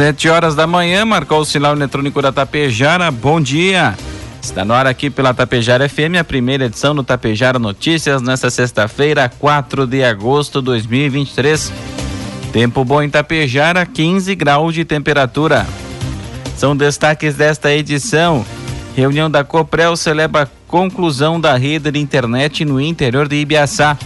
Sete horas da manhã, marcou o sinal eletrônico da Tapejara. Bom dia. Está no ar aqui pela Tapejara FM, a primeira edição do Tapejara Notícias, nesta sexta-feira, 4 de agosto de 2023. Tempo bom em Tapejara, 15 graus de temperatura. São destaques desta edição. Reunião da Coprel celebra conclusão da rede de internet no interior de Ibiaçá.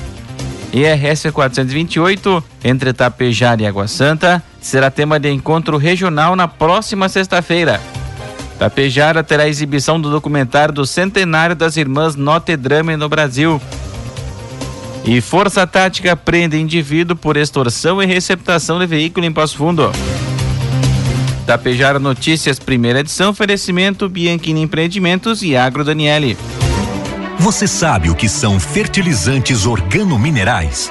IRS 428, entre Tapejara e Água Santa, será tema de encontro regional na próxima sexta-feira. Tapejara terá exibição do documentário do centenário das irmãs Notre Dame no Brasil. E Força Tática prende indivíduo por extorsão e receptação de veículo em Passo Fundo. Tapejara Notícias, primeira edição, oferecimento Bianchini Empreendimentos e Agro Daniele. Você sabe o que são fertilizantes organominerais?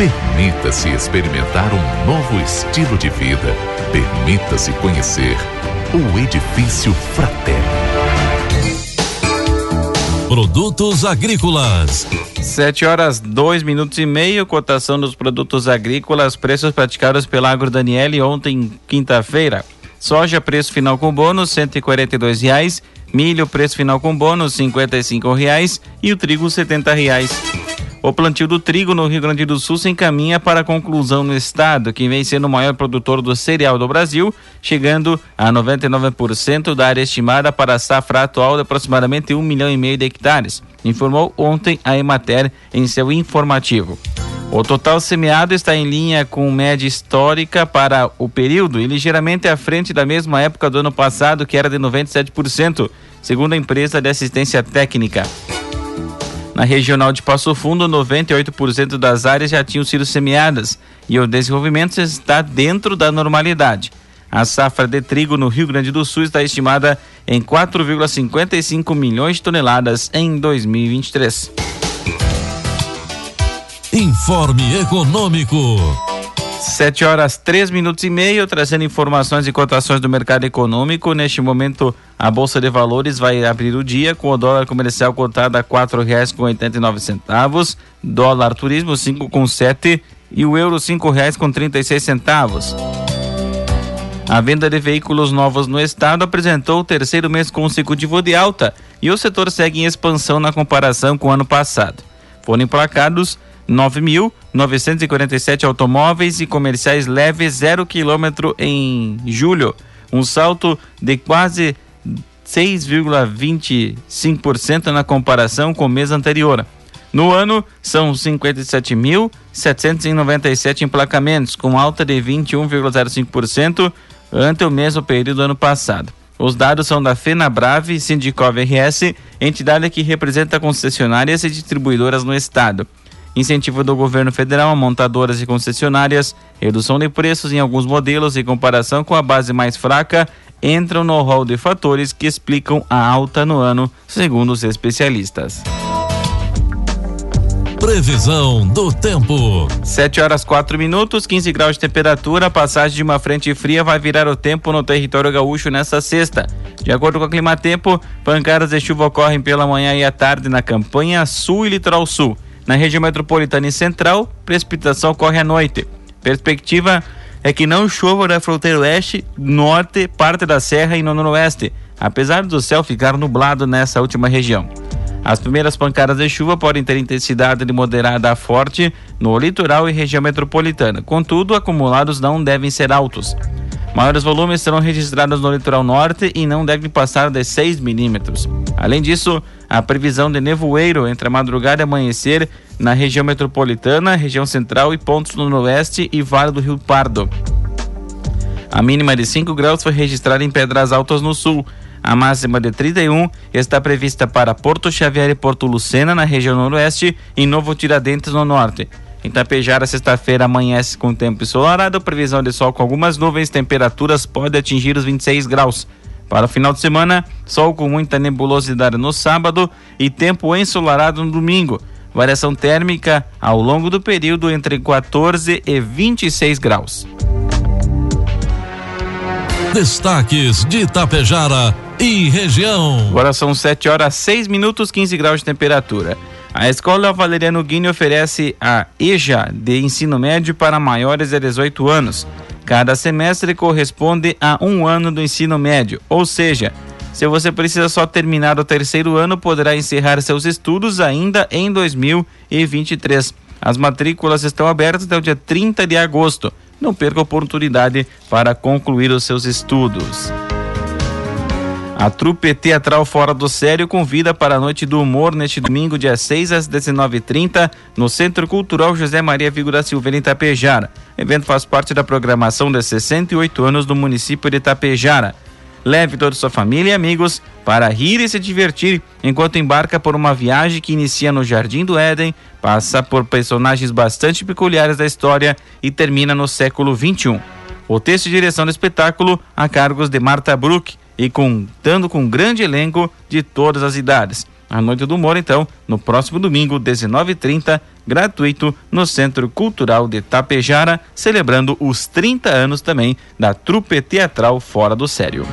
Permita-se experimentar um novo estilo de vida. Permita-se conhecer o Edifício Fraterno. Produtos agrícolas. Sete horas, dois minutos e meio, cotação dos produtos agrícolas, preços praticados pela Agro Daniele ontem, quinta-feira. Soja, preço final com bônus, cento e quarenta e dois reais. Milho, preço final com bônus, cinquenta e cinco reais. E o trigo, setenta reais. O plantio do trigo no Rio Grande do Sul se encaminha para a conclusão no estado, que vem sendo o maior produtor do cereal do Brasil, chegando a 99% da área estimada para a safra atual de aproximadamente um milhão e meio de hectares, informou ontem a Emater em seu informativo. O total semeado está em linha com média histórica para o período e ligeiramente à frente da mesma época do ano passado, que era de 97%, segundo a empresa de assistência técnica. Na regional de Passo Fundo, 98% das áreas já tinham sido semeadas e o desenvolvimento está dentro da normalidade. A safra de trigo no Rio Grande do Sul está estimada em 4,55 milhões de toneladas em 2023. Informe Econômico. Sete horas, três minutos e meio, trazendo informações e cotações do mercado econômico. Neste momento, a Bolsa de Valores vai abrir o dia com o dólar comercial cotado a quatro reais com oitenta e nove centavos, dólar turismo cinco com sete e o euro cinco reais com trinta e seis centavos. A venda de veículos novos no estado apresentou o terceiro mês consecutivo de alta e o setor segue em expansão na comparação com o ano passado. Foram emplacados 9.947 automóveis e comerciais leves zero quilômetro em julho, um salto de quase 6,25% na comparação com o mês anterior. No ano, são 57.797 emplacamentos, com alta de 21,05% ante o mesmo período do ano passado. Os dados são da FenaBrave Sindicov RS, entidade que representa concessionárias e distribuidoras no estado incentivo do governo federal a montadoras e concessionárias, redução de preços em alguns modelos em comparação com a base mais fraca, entram no rol de fatores que explicam a alta no ano, segundo os especialistas. Previsão do tempo. 7 horas 4 minutos, 15 graus de temperatura. A passagem de uma frente fria vai virar o tempo no território gaúcho nesta sexta. De acordo com o Climatempo, pancadas de chuva ocorrem pela manhã e à tarde na campanha sul e litoral sul. Na região metropolitana e central, precipitação ocorre à noite. Perspectiva é que não chova na fronteira oeste, norte, parte da serra e no noroeste, apesar do céu ficar nublado nessa última região. As primeiras pancadas de chuva podem ter intensidade de moderada a forte no litoral e região metropolitana. Contudo, acumulados não devem ser altos. Maiores volumes serão registrados no litoral norte e não devem passar de 6 milímetros. Além disso, a previsão de nevoeiro entre a madrugada e amanhecer na região metropolitana, região central e pontos no noroeste e Vale do Rio Pardo. A mínima de 5 graus foi registrada em Pedras Altas no sul. A máxima de 31 está prevista para Porto Xavier e Porto Lucena, na região noroeste, e Novo Tiradentes, no norte. Em Tapejara, sexta-feira amanhece com tempo ensolarado, previsão de sol com algumas nuvens, temperaturas pode atingir os 26 graus. Para o final de semana, sol com muita nebulosidade no sábado e tempo ensolarado no domingo. Variação térmica ao longo do período entre 14 e 26 graus. Destaques de Itapejara e região. Agora são 7 horas 6 minutos 15 graus de temperatura. A Escola Valeriano Guini oferece a EJA de ensino médio para maiores de 18 anos. Cada semestre corresponde a um ano do ensino médio, ou seja, se você precisa só terminar o terceiro ano, poderá encerrar seus estudos ainda em 2023. As matrículas estão abertas até o dia 30 de agosto. Não perca a oportunidade para concluir os seus estudos. A trupe teatral Fora do Sério convida para a Noite do Humor neste domingo, dia 6 às 19h30, no Centro Cultural José Maria Vigo da Silveira, em Itapejara. O evento faz parte da programação de 68 anos do município de Itapejara. Leve toda sua família e amigos para rir e se divertir enquanto embarca por uma viagem que inicia no Jardim do Éden, passa por personagens bastante peculiares da história e termina no século 21. O texto e direção do espetáculo a cargos de Marta Bruck e contando com um grande elenco de todas as idades. A Noite do Humor, então, no próximo domingo, 19h30, gratuito, no Centro Cultural de Tapejara, celebrando os 30 anos também da trupe teatral Fora do Sério.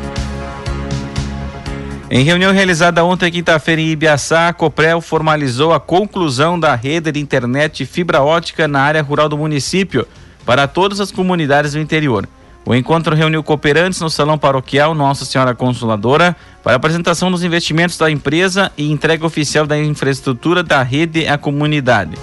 Em reunião realizada ontem, quinta-feira, em Ibiaçá, a Coprel formalizou a conclusão da rede de internet fibra ótica na área rural do município para todas as comunidades do interior. O encontro reuniu cooperantes no Salão Paroquial Nossa Senhora Consoladora para apresentação dos investimentos da empresa e entrega oficial da infraestrutura da rede à comunidade.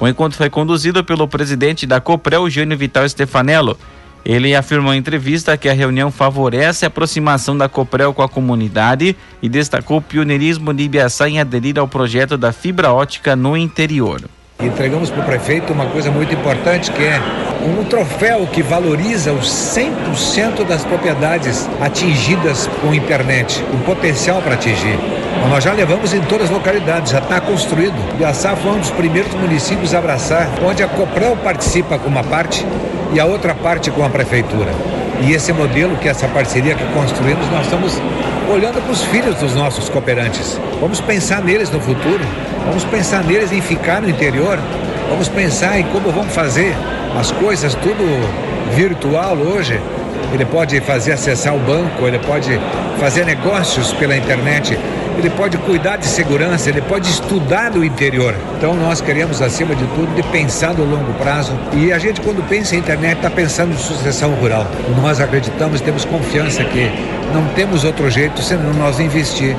O encontro foi conduzido pelo presidente da Coprel, Jânio Vital Stefanello. Ele afirmou em entrevista que a reunião favorece a aproximação da Coprel com a comunidade e destacou o pioneirismo de Ibiaçá em aderir ao projeto da fibra ótica no interior. Entregamos para o prefeito uma coisa muito importante que é um troféu que valoriza os 100% das propriedades atingidas com internet, o potencial para atingir. Nós já levamos em todas as localidades, já está construído. Biaçá foi um dos primeiros municípios a abraçar, onde a Coprel participa com uma parte e a outra parte com a prefeitura. E esse modelo, que é essa parceria que construímos, nós estamos olhando para os filhos dos nossos cooperantes. Vamos pensar neles no futuro, vamos pensar neles em ficar no interior, vamos pensar em como vamos fazer as coisas tudo virtual hoje. Ele pode fazer acessar o banco, ele pode fazer negócios pela internet, ele pode cuidar de segurança, ele pode estudar no interior. Então nós queremos, acima de tudo, de pensar no longo prazo. E a gente, quando pensa em internet, está pensando em sucessão rural. Nós acreditamos, temos confiança que não temos outro jeito senão nós investir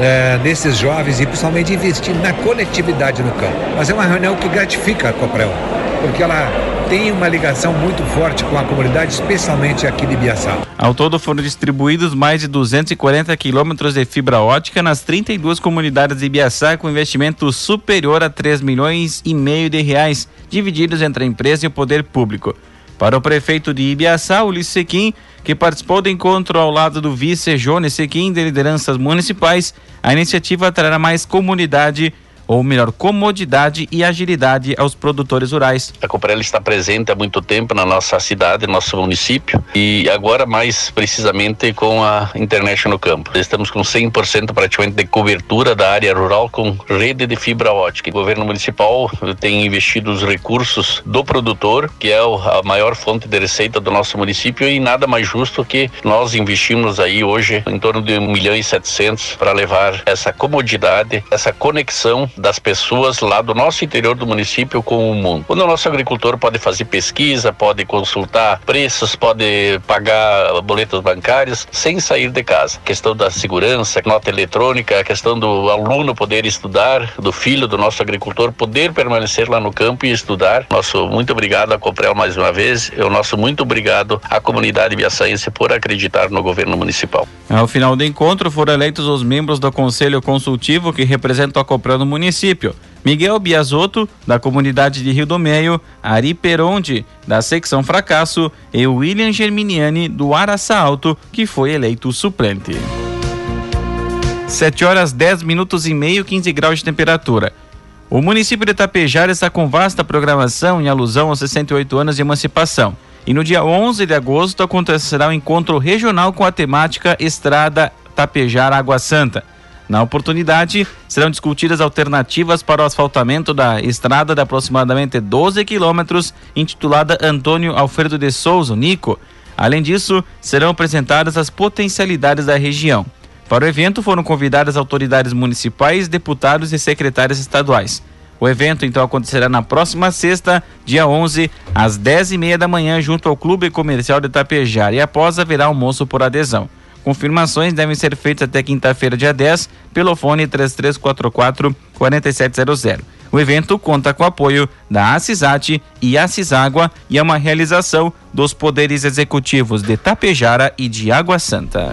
é, nesses jovens e principalmente investir na conectividade no campo. Mas é uma reunião que gratifica a Coprel, porque ela tem uma ligação muito forte com a comunidade, especialmente aqui de Biaçá. Ao todo foram distribuídos mais de 240 quilômetros de fibra ótica nas 32 comunidades de Biaçá com investimento superior a 3 milhões e meio de reais, divididos entre a empresa e o poder público. Para o prefeito de Ibiaçá, Ulisses Sequim, que participou do encontro ao lado do vice Jones Sequim de lideranças municipais, a iniciativa trará mais comunidade ou melhor, comodidade e agilidade aos produtores rurais. A Coprel está presente há muito tempo na nossa cidade, no nosso município e agora mais precisamente com a internet no campo. Estamos com 100% praticamente de cobertura da área rural com rede de fibra ótica. O governo municipal tem investido os recursos do produtor, que é a maior fonte de receita do nosso município e nada mais justo que nós investimos aí hoje em torno de 1 milhão e 700 para levar essa comodidade, essa conexão das pessoas lá do nosso interior do município com o mundo. Quando o nosso agricultor pode fazer pesquisa, pode consultar preços, pode pagar boletos bancários sem sair de casa. A questão da segurança, nota eletrônica, a questão do aluno poder estudar, do filho do nosso agricultor poder permanecer lá no campo e estudar. Nosso muito obrigado a Coprel mais uma vez. E o nosso muito obrigado à comunidade biaçaense por acreditar no governo municipal. Ao final do encontro foram eleitos os membros do Conselho Consultivo que representam a Coprel no município. Miguel Biasotto, da comunidade de Rio do Meio, Ari Peronde, da secção Fracasso, e William Germiniani, do Araça Alto, que foi eleito suplente. 7 horas 10 minutos e meio, 15 graus de temperatura. O município de Itapejara está com vasta programação em alusão aos 68 anos de emancipação. E no dia 11 de agosto acontecerá o um encontro regional com a temática Estrada Tapejara Água Santa. Na oportunidade, serão discutidas alternativas para o asfaltamento da estrada de aproximadamente 12 quilômetros, intitulada Antônio Alfredo de Souza, Nico. Além disso, serão apresentadas as potencialidades da região. Para o evento foram convidadas autoridades municipais, deputados e secretários estaduais. O evento então acontecerá na próxima sexta, dia 11, às 10 e meia da manhã, junto ao Clube Comercial de Tapejar, e após haverá almoço por adesão. Confirmações devem ser feitas até quinta-feira, dia 10, pelo fone 3344 4700. O evento conta com o apoio da Acisat e Aciságua e é uma realização dos poderes executivos de Tapejara e de Água Santa.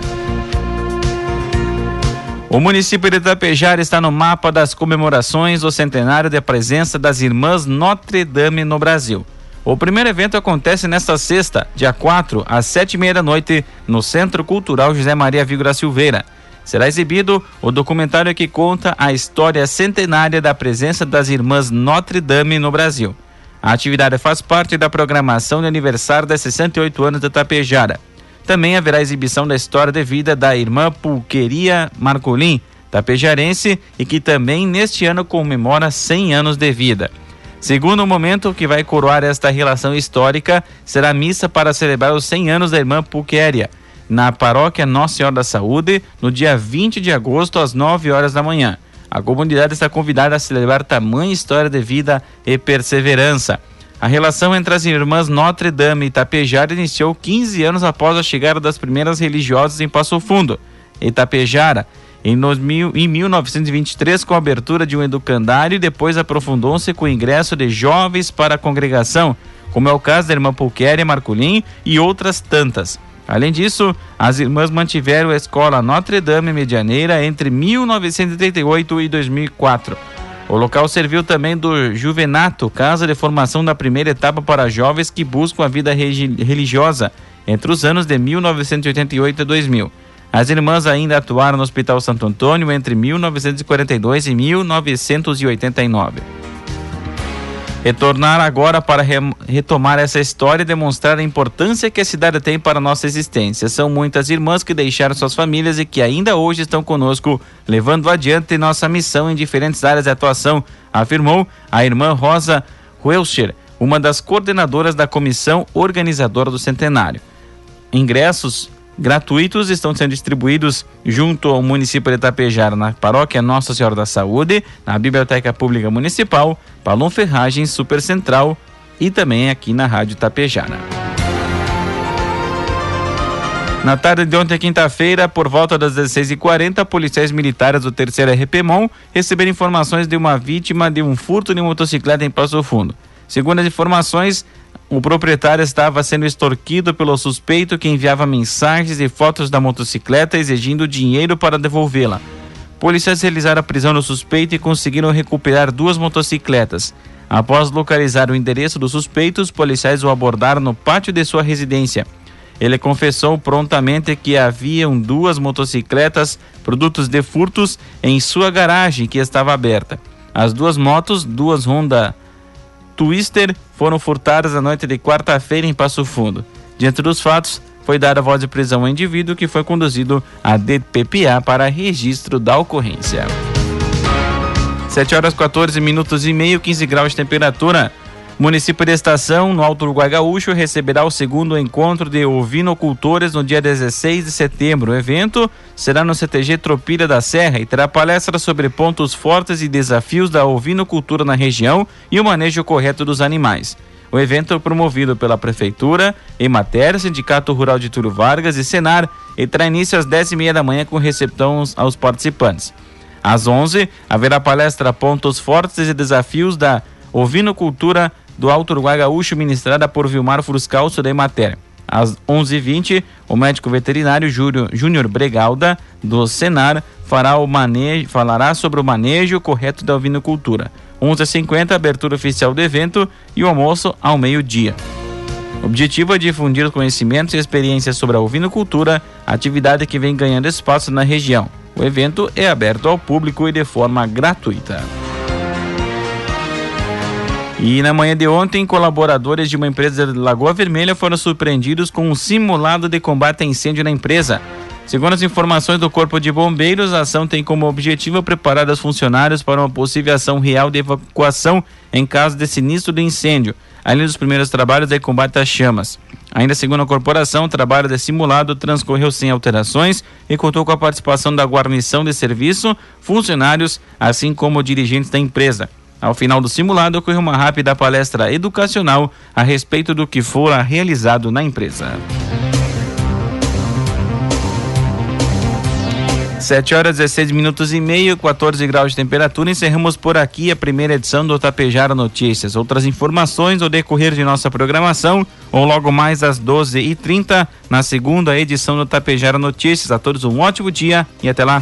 O município de Tapejara está no mapa das comemorações do centenário de presença das Irmãs Notre Dame no Brasil. O primeiro evento acontece nesta sexta, dia 4, às sete e meia da noite, no Centro Cultural José Maria Vigora Silveira. Será exibido o documentário que conta a história centenária da presença das irmãs Notre Dame no Brasil. A atividade faz parte da programação de aniversário das 68 anos de Tapejara. Também haverá exibição da história de vida da irmã Pulqueria Marcolim, tapejarense, e que também neste ano comemora 100 anos de vida. Segundo momento que vai coroar esta relação histórica será a missa para celebrar os 100 anos da irmã Puquéria, na paróquia Nossa Senhora da Saúde, no dia 20 de agosto, às 9 horas da manhã. A comunidade está convidada a celebrar tamanha história de vida e perseverança. A relação entre as irmãs Notre Dame e Itapejara iniciou 15 anos após a chegada das primeiras religiosas em Passo Fundo. Itapejara em, 2000, em 1923, com a abertura de um educandário, e depois aprofundou-se com o ingresso de jovens para a congregação, como é o caso da irmã Pulquéria Marculin e outras tantas. Além disso, as irmãs mantiveram a escola Notre Dame Medianeira entre 1938 e 2004. O local serviu também do Juvenato, casa de formação da primeira etapa para jovens que buscam a vida religiosa entre os anos de 1988 e 2000. As irmãs ainda atuaram no Hospital Santo Antônio entre 1942 e 1989. Retornar agora para re retomar essa história e demonstrar a importância que a cidade tem para a nossa existência. São muitas irmãs que deixaram suas famílias e que ainda hoje estão conosco, levando adiante nossa missão em diferentes áreas de atuação, afirmou a irmã Rosa Welcher, uma das coordenadoras da comissão organizadora do centenário. Ingressos gratuitos estão sendo distribuídos junto ao município de Itapejara, na paróquia Nossa Senhora da Saúde, na Biblioteca Pública Municipal, Palom Ferragens, Super Central e também aqui na Rádio Itapejara. Na tarde de ontem, quinta-feira, por volta das 16h40, policiais militares do 3 RPMON receberam informações de uma vítima de um furto de motocicleta em Passo Fundo. Segundo as informações, o proprietário estava sendo extorquido pelo suspeito que enviava mensagens e fotos da motocicleta exigindo dinheiro para devolvê-la. Policiais realizaram a prisão do suspeito e conseguiram recuperar duas motocicletas. Após localizar o endereço do suspeito, os policiais o abordaram no pátio de sua residência. Ele confessou prontamente que haviam duas motocicletas, produtos de furtos, em sua garagem que estava aberta. As duas motos, duas Honda Twister, foram furtadas na noite de quarta-feira em Passo Fundo. Diante dos fatos, foi dada voz de prisão ao indivíduo que foi conduzido à DPPA para registro da ocorrência. 7 horas 14 minutos e meio, 15 graus de temperatura. Município de Estação, no Alto Uruguai Gaúcho, receberá o segundo encontro de ovinocultores no dia 16 de setembro. O evento será no CTG Tropilha da Serra e terá palestra sobre pontos fortes e desafios da ovinocultura na região e o manejo correto dos animais. O evento é promovido pela Prefeitura, Emater, Sindicato Rural de Túlio Vargas e Senar e terá início às 10h30 da manhã com recepção aos participantes. Às 11 haverá palestra Pontos Fortes e Desafios da Ovinocultura do Alto Uruguai Gaúcho, ministrada por Vilmar Fruscalço da Emater. Às 11h20, o médico veterinário Júnior Bregalda, do Senar, fará o manejo, falará sobre o manejo correto da ovinocultura. 11h50, abertura oficial do evento e o almoço ao meio-dia. O objetivo é difundir conhecimentos e experiências sobre a ovinocultura, atividade que vem ganhando espaço na região. O evento é aberto ao público e de forma gratuita. E na manhã de ontem, colaboradores de uma empresa de Lagoa Vermelha foram surpreendidos com um simulado de combate a incêndio na empresa. Segundo as informações do Corpo de Bombeiros, a ação tem como objetivo preparar os funcionários para uma possível ação real de evacuação em caso de sinistro de incêndio, além dos primeiros trabalhos de combate às chamas. Ainda segundo a corporação, o trabalho de simulado transcorreu sem alterações e contou com a participação da guarnição de serviço, funcionários, assim como dirigentes da empresa. Ao final do simulado, ocorreu uma rápida palestra educacional a respeito do que fora realizado na empresa. 7 horas 16 minutos e meio, 14 graus de temperatura. Encerramos por aqui a primeira edição do Tapejara Notícias. Outras informações ao decorrer de nossa programação ou logo mais às 12h30 na segunda edição do Tapejara Notícias. A todos um ótimo dia e até lá.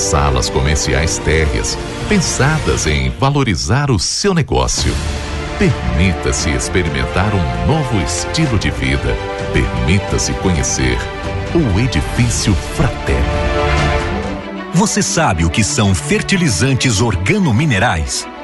salas comerciais térreas, pensadas em valorizar o seu negócio. Permita-se experimentar um novo estilo de vida. Permita-se conhecer o Edifício Fraterno. Você sabe o que são fertilizantes organominerais?